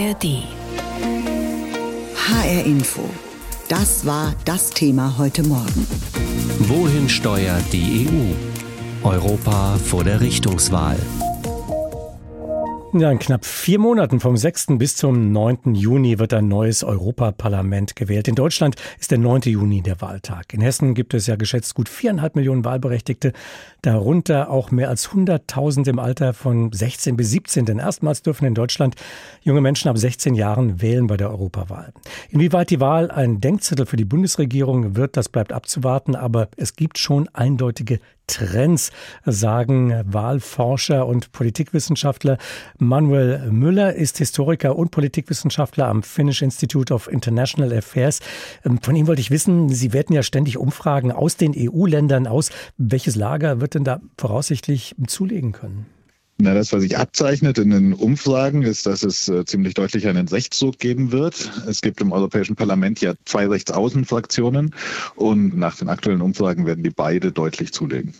ARD. HR Info. Das war das Thema heute Morgen. Wohin steuert die EU? Europa vor der Richtungswahl. Ja, in knapp vier Monaten vom 6. bis zum 9. Juni wird ein neues Europaparlament gewählt. In Deutschland ist der 9. Juni der Wahltag. In Hessen gibt es ja geschätzt gut viereinhalb Millionen Wahlberechtigte, darunter auch mehr als 100.000 im Alter von 16 bis 17. Denn erstmals dürfen in Deutschland junge Menschen ab 16 Jahren wählen bei der Europawahl. Inwieweit die Wahl ein Denkzettel für die Bundesregierung wird, das bleibt abzuwarten, aber es gibt schon eindeutige Trends, sagen Wahlforscher und Politikwissenschaftler. Manuel Müller ist Historiker und Politikwissenschaftler am Finnish Institute of International Affairs. Ähm, von ihm wollte ich wissen, Sie werten ja ständig Umfragen aus den EU-Ländern aus. Welches Lager wird denn da voraussichtlich zulegen können? Na, das, was sich abzeichnet in den Umfragen, ist, dass es äh, ziemlich deutlich einen Rechtszug geben wird. Es gibt im Europäischen Parlament ja zwei Rechtsaußenfraktionen und nach den aktuellen Umfragen werden die beide deutlich zulegen.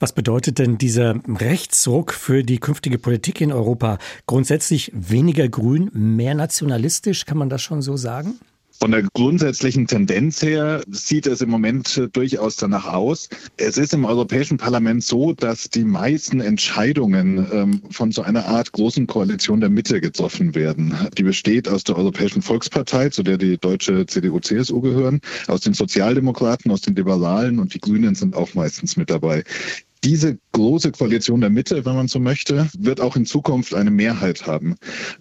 Was bedeutet denn dieser Rechtsruck für die künftige Politik in Europa? Grundsätzlich weniger grün, mehr nationalistisch, kann man das schon so sagen? Von der grundsätzlichen Tendenz her sieht es im Moment äh, durchaus danach aus. Es ist im Europäischen Parlament so, dass die meisten Entscheidungen ähm, von so einer Art großen Koalition der Mitte getroffen werden. Die besteht aus der Europäischen Volkspartei, zu der die deutsche CDU-CSU gehören, aus den Sozialdemokraten, aus den Liberalen und die Grünen sind auch meistens mit dabei. Diese große Koalition der Mitte, wenn man so möchte, wird auch in Zukunft eine Mehrheit haben.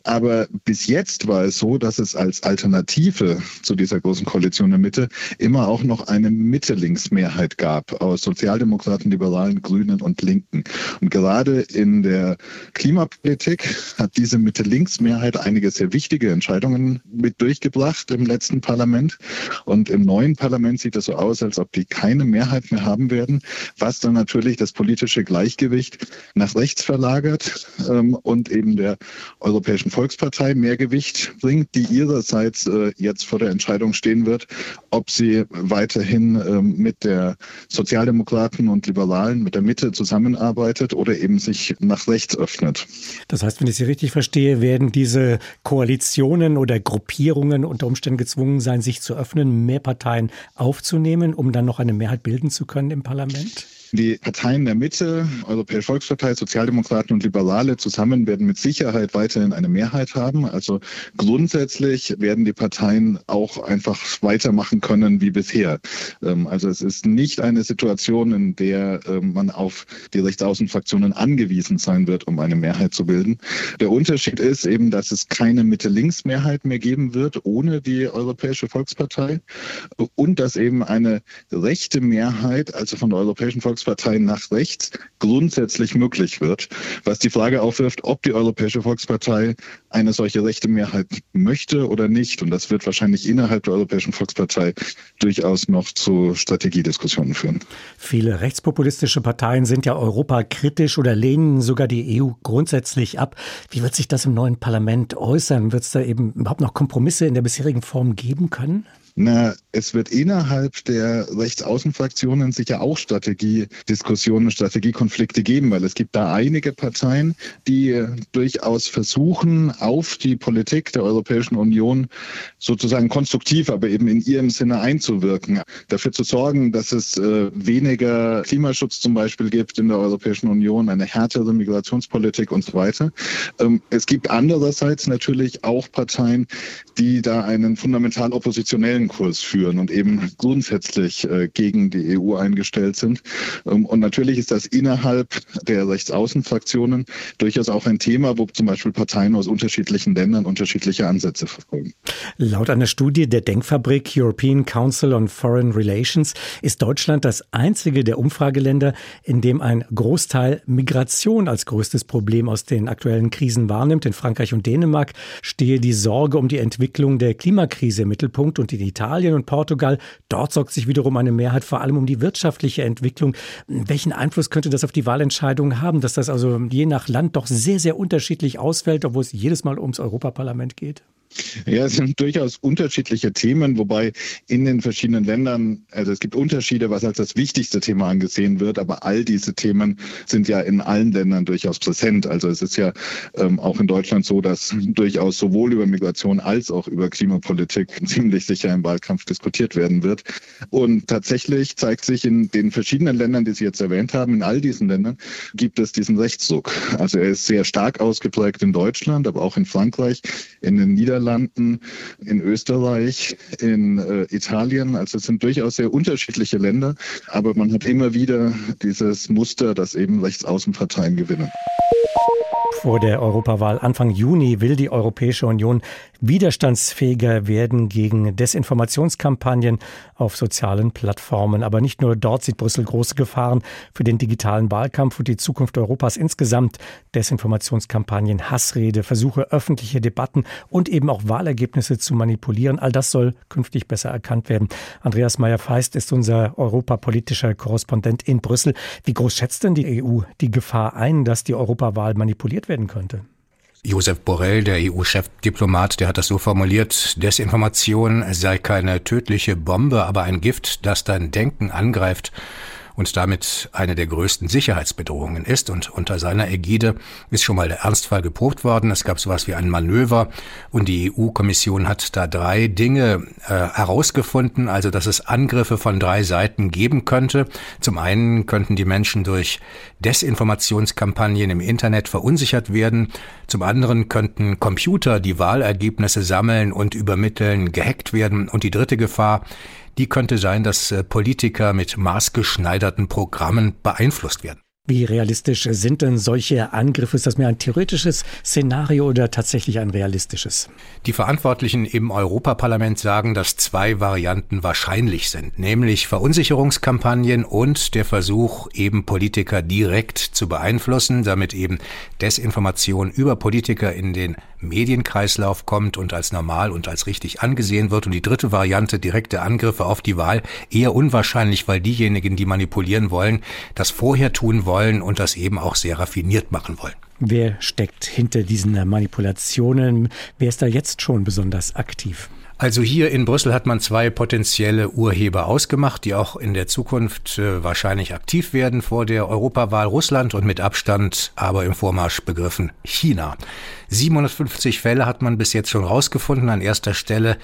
Aber bis jetzt war es so, dass es als Alternative zu dieser großen Koalition der Mitte immer auch noch eine Mitte-Links-Mehrheit gab aus Sozialdemokraten, Liberalen, Grünen und Linken. Und gerade in der Klimapolitik hat diese Mitte-Links-Mehrheit einige sehr wichtige Entscheidungen mit durchgebracht im letzten Parlament. Und im neuen Parlament sieht es so aus, als ob die keine Mehrheit mehr haben werden, was dann natürlich das das politische Gleichgewicht nach rechts verlagert ähm, und eben der Europäischen Volkspartei mehr Gewicht bringt, die ihrerseits äh, jetzt vor der Entscheidung stehen wird, ob sie weiterhin ähm, mit der Sozialdemokraten und Liberalen, mit der Mitte zusammenarbeitet oder eben sich nach rechts öffnet. Das heißt, wenn ich Sie richtig verstehe, werden diese Koalitionen oder Gruppierungen unter Umständen gezwungen sein, sich zu öffnen, mehr Parteien aufzunehmen, um dann noch eine Mehrheit bilden zu können im Parlament? Die Parteien der Mitte, Europäische Volkspartei, Sozialdemokraten und Liberale zusammen werden mit Sicherheit weiterhin eine Mehrheit haben. Also grundsätzlich werden die Parteien auch einfach weitermachen können wie bisher. Ähm, also es ist nicht eine Situation, in der ähm, man auf die Rechtsaußenfraktionen angewiesen sein wird, um eine Mehrheit zu bilden. Der Unterschied ist eben, dass es keine Mitte-Links-Mehrheit mehr geben wird ohne die Europäische Volkspartei und dass eben eine rechte Mehrheit, also von der Europäischen Volkspartei, Volkspartei nach rechts grundsätzlich möglich wird, was die Frage aufwirft, ob die Europäische Volkspartei eine solche rechte Mehrheit möchte oder nicht. Und das wird wahrscheinlich innerhalb der Europäischen Volkspartei durchaus noch zu Strategiediskussionen führen. Viele rechtspopulistische Parteien sind ja europakritisch oder lehnen sogar die EU grundsätzlich ab. Wie wird sich das im neuen Parlament äußern? Wird es da eben überhaupt noch Kompromisse in der bisherigen Form geben können? Na, es wird innerhalb der Rechtsaußenfraktionen sicher auch Strategiediskussionen, Strategiekonflikte geben, weil es gibt da einige Parteien, die durchaus versuchen, auf die Politik der Europäischen Union sozusagen konstruktiv, aber eben in ihrem Sinne einzuwirken, dafür zu sorgen, dass es äh, weniger Klimaschutz zum Beispiel gibt in der Europäischen Union, eine härtere Migrationspolitik und so weiter. Ähm, es gibt andererseits natürlich auch Parteien, die da einen fundamental oppositionellen Kurs führen und eben grundsätzlich äh, gegen die EU eingestellt sind. Ähm, und natürlich ist das innerhalb der Rechtsaußenfraktionen durchaus auch ein Thema, wo zum Beispiel Parteien aus unterschiedlichen Ländern unterschiedliche Ansätze verfolgen. Laut einer Studie der Denkfabrik European Council on Foreign Relations ist Deutschland das einzige der Umfrageländer, in dem ein Großteil Migration als größtes Problem aus den aktuellen Krisen wahrnimmt. In Frankreich und Dänemark stehe die Sorge um die Entwicklung der Klimakrise im Mittelpunkt und in Italien und Portugal. Dort sorgt sich wiederum eine Mehrheit vor allem um die wirtschaftliche Entwicklung. Welchen Einfluss könnte das auf die Wahlentscheidung haben, dass das also je nach Land doch sehr, sehr unterschiedlich ausfällt, obwohl es jedes Mal ums Europaparlament geht? Ja, es sind durchaus unterschiedliche Themen, wobei in den verschiedenen Ländern, also es gibt Unterschiede, was als das wichtigste Thema angesehen wird, aber all diese Themen sind ja in allen Ländern durchaus präsent. Also es ist ja ähm, auch in Deutschland so, dass durchaus sowohl über Migration als auch über Klimapolitik ziemlich sicher im Wahlkampf diskutiert werden wird. Und tatsächlich zeigt sich in den verschiedenen Ländern, die Sie jetzt erwähnt haben, in all diesen Ländern gibt es diesen Rechtsdruck. Also er ist sehr stark ausgeprägt in Deutschland, aber auch in Frankreich, in den Niederlanden Niederlanden, in Österreich, in äh, Italien. Also es sind durchaus sehr unterschiedliche Länder, aber man hat immer wieder dieses Muster, dass eben Rechtsaußenparteien gewinnen. Vor der Europawahl Anfang Juni will die Europäische Union widerstandsfähiger werden gegen Desinformationskampagnen auf sozialen Plattformen. Aber nicht nur dort sieht Brüssel große Gefahren für den digitalen Wahlkampf und die Zukunft Europas insgesamt. Desinformationskampagnen, Hassrede, Versuche, öffentliche Debatten und eben auch Wahlergebnisse zu manipulieren. All das soll künftig besser erkannt werden. Andreas Meyer-Feist ist unser europapolitischer Korrespondent in Brüssel. Wie groß schätzt denn die EU die Gefahr ein, dass die Europawahl manipuliert werden könnte? Josef Borrell, der EU-Chefdiplomat, der hat das so formuliert, Desinformation sei keine tödliche Bombe, aber ein Gift, das dein Denken angreift und damit eine der größten Sicherheitsbedrohungen ist. Und unter seiner Ägide ist schon mal der Ernstfall geprobt worden. Es gab sowas wie ein Manöver und die EU-Kommission hat da drei Dinge äh, herausgefunden, also dass es Angriffe von drei Seiten geben könnte. Zum einen könnten die Menschen durch Desinformationskampagnen im Internet verunsichert werden. Zum anderen könnten Computer die Wahlergebnisse sammeln und übermitteln, gehackt werden. Und die dritte Gefahr, die könnte sein, dass äh, Politiker mit maßgeschneiderten Programmen beeinflusst werden. Wie realistisch sind denn solche Angriffe? Ist das mehr ein theoretisches Szenario oder tatsächlich ein realistisches? Die Verantwortlichen im Europaparlament sagen, dass zwei Varianten wahrscheinlich sind, nämlich Verunsicherungskampagnen und der Versuch, eben Politiker direkt zu beeinflussen, damit eben Desinformation über Politiker in den Medienkreislauf kommt und als normal und als richtig angesehen wird. Und die dritte Variante, direkte Angriffe auf die Wahl, eher unwahrscheinlich, weil diejenigen, die manipulieren wollen, das vorher tun wollen und das eben auch sehr raffiniert machen wollen. Wer steckt hinter diesen Manipulationen? Wer ist da jetzt schon besonders aktiv? Also hier in Brüssel hat man zwei potenzielle Urheber ausgemacht, die auch in der Zukunft äh, wahrscheinlich aktiv werden vor der Europawahl Russland und mit Abstand aber im Vormarsch begriffen China. 750 Fälle hat man bis jetzt schon rausgefunden. An erster Stelle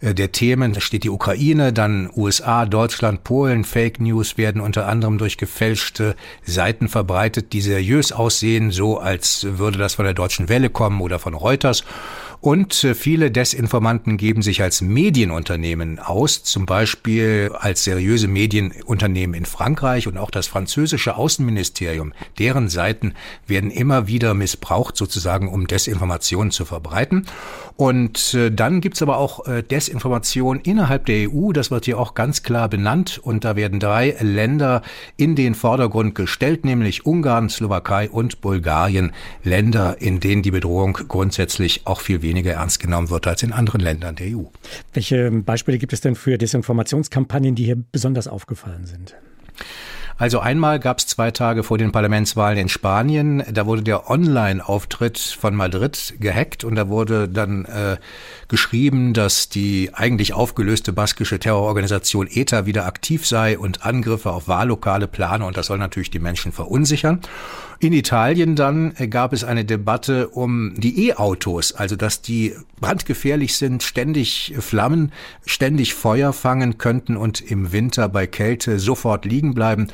äh, der Themen, steht die Ukraine, dann USA, Deutschland, Polen. Fake News werden unter anderem durch gefälschte Seiten verbreitet, die seriös aussehen, so als würde das von der Deutschen Welle kommen oder von Reuters. Und äh, viele Desinformanten geben sich als Medienunternehmen aus, zum Beispiel als seriöse Medienunternehmen in Frankreich und auch das französische Außenministerium. Deren Seiten werden immer wieder missbraucht, sozusagen, um Desinformationen zu verbreiten. Und äh, dann gibt's aber auch äh, Desinformation innerhalb der EU. Das wird hier auch ganz klar benannt. Und da werden drei Länder in den Vordergrund gestellt, nämlich Ungarn, Slowakei und Bulgarien. Länder, in denen die Bedrohung grundsätzlich auch viel weniger ernst genommen wird als in anderen Ländern der EU. Welche Beispiele gibt es denn für Desinformationskampagnen, die hier besonders aufgefallen sind? Also einmal gab es zwei Tage vor den Parlamentswahlen in Spanien, da wurde der Online-Auftritt von Madrid gehackt und da wurde dann äh, geschrieben, dass die eigentlich aufgelöste baskische Terrororganisation ETA wieder aktiv sei und Angriffe auf Wahllokale plane und das soll natürlich die Menschen verunsichern. In Italien dann gab es eine Debatte um die E-Autos, also dass die brandgefährlich sind, ständig Flammen, ständig Feuer fangen könnten und im Winter bei Kälte sofort liegen bleiben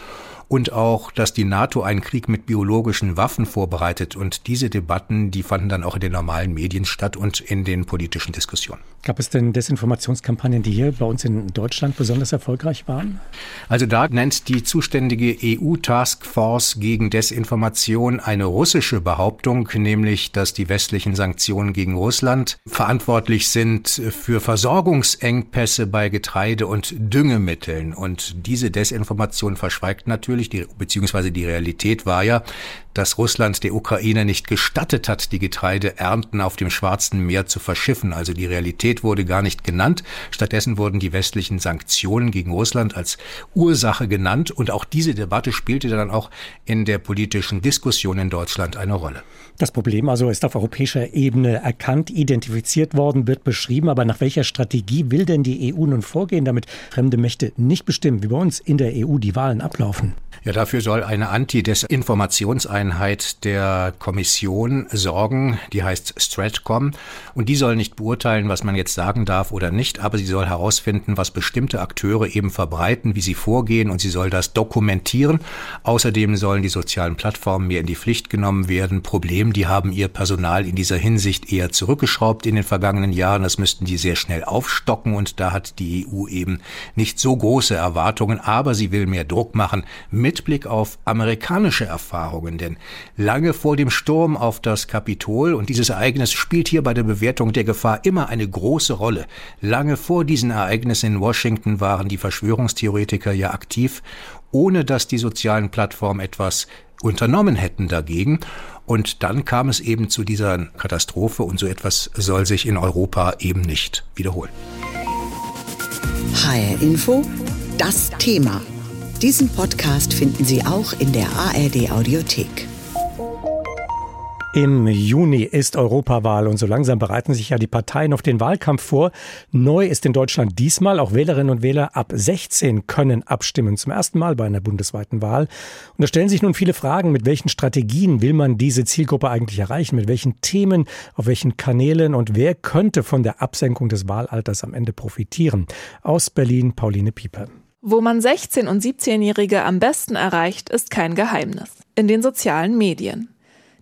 und auch, dass die NATO einen Krieg mit biologischen Waffen vorbereitet. Und diese Debatten, die fanden dann auch in den normalen Medien statt und in den politischen Diskussionen. Gab es denn Desinformationskampagnen, die hier bei uns in Deutschland besonders erfolgreich waren? Also da nennt die zuständige EU-Taskforce gegen Desinformation eine russische Behauptung, nämlich, dass die westlichen Sanktionen gegen Russland verantwortlich sind für Versorgungsengpässe bei Getreide und Düngemitteln. Und diese Desinformation verschweigt natürlich, die, beziehungsweise die Realität war ja, dass Russland der Ukraine nicht gestattet hat, die Getreideernten auf dem Schwarzen Meer zu verschiffen. Also die Realität wurde gar nicht genannt. Stattdessen wurden die westlichen Sanktionen gegen Russland als Ursache genannt. Und auch diese Debatte spielte dann auch in der politischen Diskussion in Deutschland eine Rolle. Das Problem also ist auf europäischer Ebene erkannt, identifiziert worden, wird beschrieben. Aber nach welcher Strategie will denn die EU nun vorgehen, damit fremde Mächte nicht bestimmen, wie bei uns in der EU die Wahlen ablaufen? Ja, dafür soll eine Anti-Desinformationseinheit der Kommission sorgen, die heißt Stratcom. Und die soll nicht beurteilen, was man jetzt sagen darf oder nicht, aber sie soll herausfinden, was bestimmte Akteure eben verbreiten, wie sie vorgehen und sie soll das dokumentieren. Außerdem sollen die sozialen Plattformen mehr in die Pflicht genommen werden. Problem, die haben ihr Personal in dieser Hinsicht eher zurückgeschraubt in den vergangenen Jahren. Das müssten die sehr schnell aufstocken und da hat die EU eben nicht so große Erwartungen, aber sie will mehr Druck machen mit Blick auf amerikanische Erfahrungen, denn lange vor dem Sturm auf das Kapitol, und dieses Ereignis spielt hier bei der Bewertung der Gefahr immer eine große Rolle, lange vor diesen Ereignissen in Washington waren die Verschwörungstheoretiker ja aktiv, ohne dass die sozialen Plattformen etwas unternommen hätten dagegen. Und dann kam es eben zu dieser Katastrophe und so etwas soll sich in Europa eben nicht wiederholen. HR Info, das Thema. Diesen Podcast finden Sie auch in der ARD Audiothek. Im Juni ist Europawahl und so langsam bereiten sich ja die Parteien auf den Wahlkampf vor. Neu ist in Deutschland diesmal, auch Wählerinnen und Wähler ab 16 können abstimmen, zum ersten Mal bei einer bundesweiten Wahl. Und da stellen sich nun viele Fragen, mit welchen Strategien will man diese Zielgruppe eigentlich erreichen, mit welchen Themen, auf welchen Kanälen und wer könnte von der Absenkung des Wahlalters am Ende profitieren. Aus Berlin Pauline Pieper. Wo man 16- und 17-Jährige am besten erreicht, ist kein Geheimnis. In den sozialen Medien.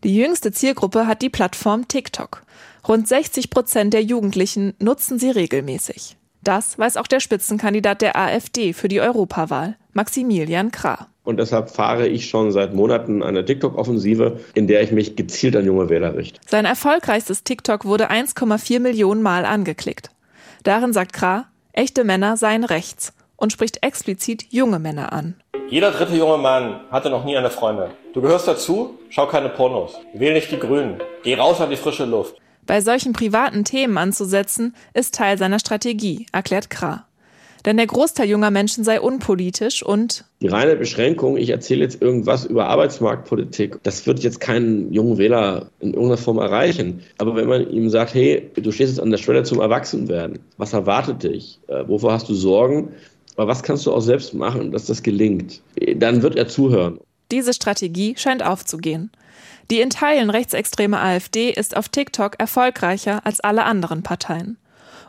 Die jüngste Zielgruppe hat die Plattform TikTok. Rund 60 Prozent der Jugendlichen nutzen sie regelmäßig. Das weiß auch der Spitzenkandidat der AfD für die Europawahl, Maximilian Krah. Und deshalb fahre ich schon seit Monaten eine TikTok-Offensive, in der ich mich gezielt an junge Wähler richte. Sein erfolgreichstes TikTok wurde 1,4 Millionen Mal angeklickt. Darin sagt Krah, echte Männer seien rechts und spricht explizit junge Männer an. Jeder dritte junge Mann hatte noch nie eine Freundin. Du gehörst dazu, schau keine Pornos, wähl nicht die Grünen, geh raus an die frische Luft. Bei solchen privaten Themen anzusetzen, ist Teil seiner Strategie, erklärt Krah. Denn der Großteil junger Menschen sei unpolitisch und die reine Beschränkung, ich erzähle jetzt irgendwas über Arbeitsmarktpolitik, das wird jetzt keinen jungen Wähler in irgendeiner Form erreichen. Aber wenn man ihm sagt, hey, du stehst jetzt an der Schwelle zum Erwachsenwerden, was erwartet dich? Äh, wovor hast du Sorgen? Aber was kannst du auch selbst machen, dass das gelingt? Dann wird er zuhören. Diese Strategie scheint aufzugehen. Die in Teilen rechtsextreme AfD ist auf TikTok erfolgreicher als alle anderen Parteien.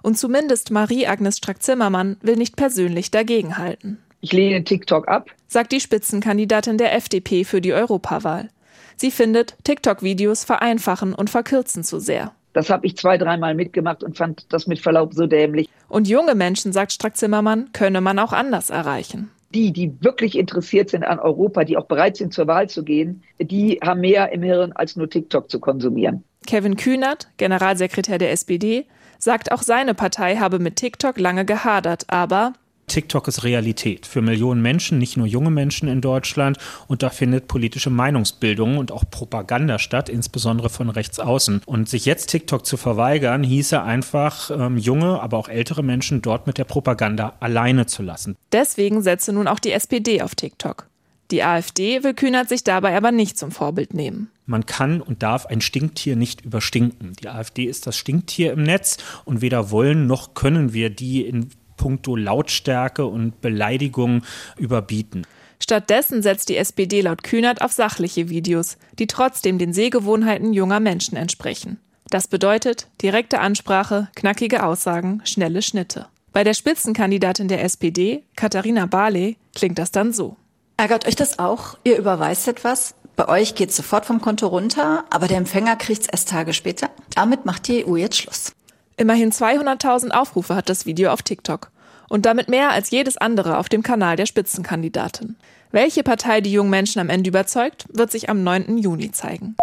Und zumindest Marie-Agnes Strack-Zimmermann will nicht persönlich dagegenhalten. Ich lehne TikTok ab, sagt die Spitzenkandidatin der FDP für die Europawahl. Sie findet, TikTok-Videos vereinfachen und verkürzen zu sehr. Das habe ich zwei, dreimal mitgemacht und fand das mit Verlaub so dämlich. Und junge Menschen, sagt Strack-Zimmermann, könne man auch anders erreichen. Die, die wirklich interessiert sind an Europa, die auch bereit sind, zur Wahl zu gehen, die haben mehr im Hirn, als nur TikTok zu konsumieren. Kevin Kühnert, Generalsekretär der SPD, sagt, auch seine Partei habe mit TikTok lange gehadert, aber TikTok ist Realität für Millionen Menschen, nicht nur junge Menschen in Deutschland. Und da findet politische Meinungsbildung und auch Propaganda statt, insbesondere von rechts außen. Und sich jetzt TikTok zu verweigern, hieße einfach, ähm, junge, aber auch ältere Menschen dort mit der Propaganda alleine zu lassen. Deswegen setze nun auch die SPD auf TikTok. Die AfD will Kühnert sich dabei aber nicht zum Vorbild nehmen. Man kann und darf ein Stinktier nicht überstinken. Die AfD ist das Stinktier im Netz und weder wollen noch können wir die in puncto Lautstärke und Beleidigung überbieten. Stattdessen setzt die SPD laut Kühnert auf sachliche Videos, die trotzdem den Sehgewohnheiten junger Menschen entsprechen. Das bedeutet direkte Ansprache, knackige Aussagen, schnelle Schnitte. Bei der Spitzenkandidatin der SPD, Katharina Barley, klingt das dann so. Ärgert euch das auch? Ihr überweist etwas? Bei euch geht es sofort vom Konto runter, aber der Empfänger kriegt es erst Tage später. Damit macht die EU jetzt Schluss. Immerhin 200.000 Aufrufe hat das Video auf TikTok. Und damit mehr als jedes andere auf dem Kanal der Spitzenkandidatin. Welche Partei die jungen Menschen am Ende überzeugt, wird sich am 9. Juni zeigen.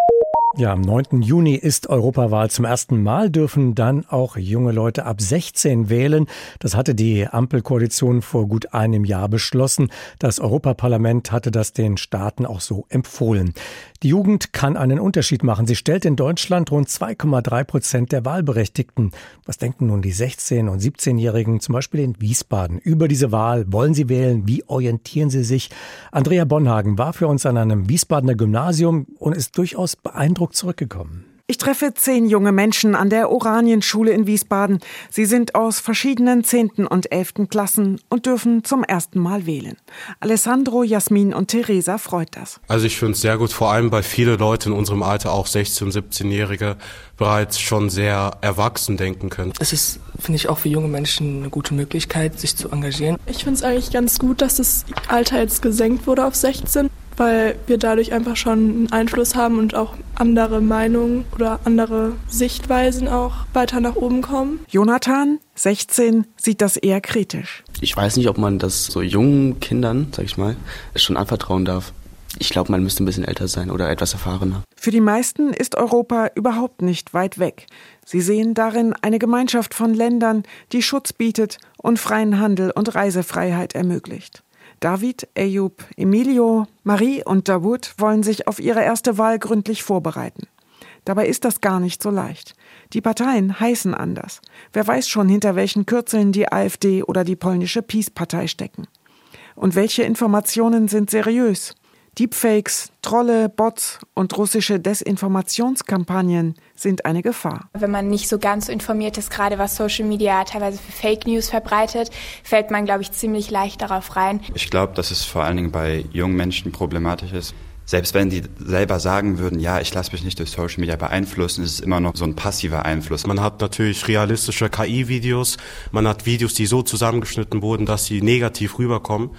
Ja, am 9. Juni ist Europawahl. Zum ersten Mal dürfen dann auch junge Leute ab 16 wählen. Das hatte die Ampelkoalition vor gut einem Jahr beschlossen. Das Europaparlament hatte das den Staaten auch so empfohlen. Die Jugend kann einen Unterschied machen. Sie stellt in Deutschland rund 2,3 Prozent der Wahlberechtigten. Was denken nun die 16- und 17-Jährigen zum Beispiel in Wiesbaden über diese Wahl? Wollen sie wählen? Wie orientieren sie sich? Andrea Bonhagen war für uns an einem Wiesbadener Gymnasium und ist durchaus beeindruckt Eindruck zurückgekommen. Ich treffe zehn junge Menschen an der Oranienschule in Wiesbaden. Sie sind aus verschiedenen zehnten und elften Klassen und dürfen zum ersten Mal wählen. Alessandro, Jasmin und Theresa freut das. Also ich finde es sehr gut, vor allem weil viele Leute in unserem Alter, auch 16-, und 17-Jährige, bereits schon sehr erwachsen denken können. Es ist, finde ich, auch für junge Menschen eine gute Möglichkeit, sich zu engagieren. Ich finde es eigentlich ganz gut, dass das Alter jetzt gesenkt wurde auf 16 weil wir dadurch einfach schon einen Einfluss haben und auch andere Meinungen oder andere Sichtweisen auch weiter nach oben kommen. Jonathan, 16, sieht das eher kritisch. Ich weiß nicht, ob man das so jungen Kindern, sag ich mal, schon anvertrauen darf. Ich glaube, man müsste ein bisschen älter sein oder etwas erfahrener. Für die meisten ist Europa überhaupt nicht weit weg. Sie sehen darin eine Gemeinschaft von Ländern, die Schutz bietet und freien Handel und Reisefreiheit ermöglicht. David, Eyub, Emilio, Marie und Dawood wollen sich auf ihre erste Wahl gründlich vorbereiten. Dabei ist das gar nicht so leicht. Die Parteien heißen anders. Wer weiß schon, hinter welchen Kürzeln die AfD oder die polnische Peace-Partei stecken. Und welche Informationen sind seriös? Deepfakes, Trolle, Bots und russische Desinformationskampagnen sind eine Gefahr. Wenn man nicht so ganz so informiert ist, gerade was Social Media teilweise für Fake News verbreitet, fällt man, glaube ich, ziemlich leicht darauf rein. Ich glaube, dass es vor allen Dingen bei jungen Menschen problematisch ist. Selbst wenn die selber sagen würden, ja, ich lasse mich nicht durch Social Media beeinflussen, ist es immer noch so ein passiver Einfluss. Man hat natürlich realistische KI-Videos, man hat Videos, die so zusammengeschnitten wurden, dass sie negativ rüberkommen.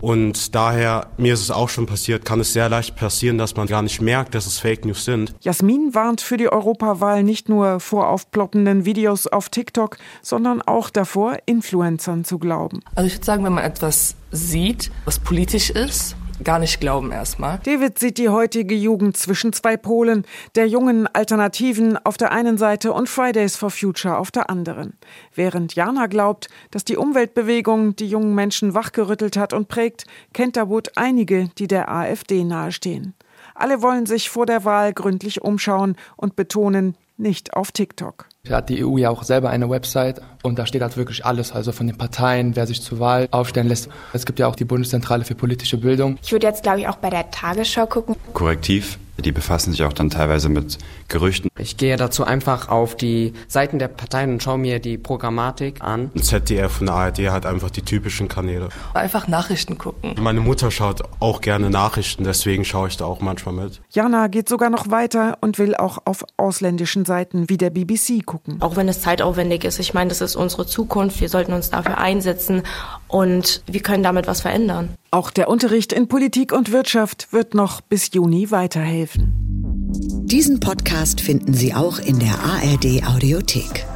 Und daher, mir ist es auch schon passiert, kann es sehr leicht passieren, dass man gar nicht merkt, dass es Fake News sind. Jasmin warnt für die Europawahl nicht nur vor aufploppenden Videos auf TikTok, sondern auch davor, Influencern zu glauben. Also ich würde sagen, wenn man etwas sieht, was politisch ist, gar nicht glauben erstmal. David sieht die heutige Jugend zwischen zwei Polen, der jungen Alternativen auf der einen Seite und Fridays for Future auf der anderen. Während Jana glaubt, dass die Umweltbewegung die jungen Menschen wachgerüttelt hat und prägt, kennt Davut einige, die der AfD nahestehen. Alle wollen sich vor der Wahl gründlich umschauen und betonen, nicht auf TikTok. Hat die EU ja auch selber eine Website und da steht halt wirklich alles, also von den Parteien, wer sich zur Wahl aufstellen lässt. Es gibt ja auch die Bundeszentrale für politische Bildung. Ich würde jetzt, glaube ich, auch bei der Tagesschau gucken. Korrektiv die befassen sich auch dann teilweise mit Gerüchten. Ich gehe dazu einfach auf die Seiten der Parteien und schaue mir die Programmatik an. ZDF und ARD hat einfach die typischen Kanäle. Einfach Nachrichten gucken. Meine Mutter schaut auch gerne Nachrichten, deswegen schaue ich da auch manchmal mit. Jana geht sogar noch weiter und will auch auf ausländischen Seiten wie der BBC gucken. Auch wenn es zeitaufwendig ist. Ich meine, das ist unsere Zukunft. Wir sollten uns dafür einsetzen und wir können damit was verändern. Auch der Unterricht in Politik und Wirtschaft wird noch bis Juni weiterhelfen. Diesen Podcast finden Sie auch in der ARD Audiothek.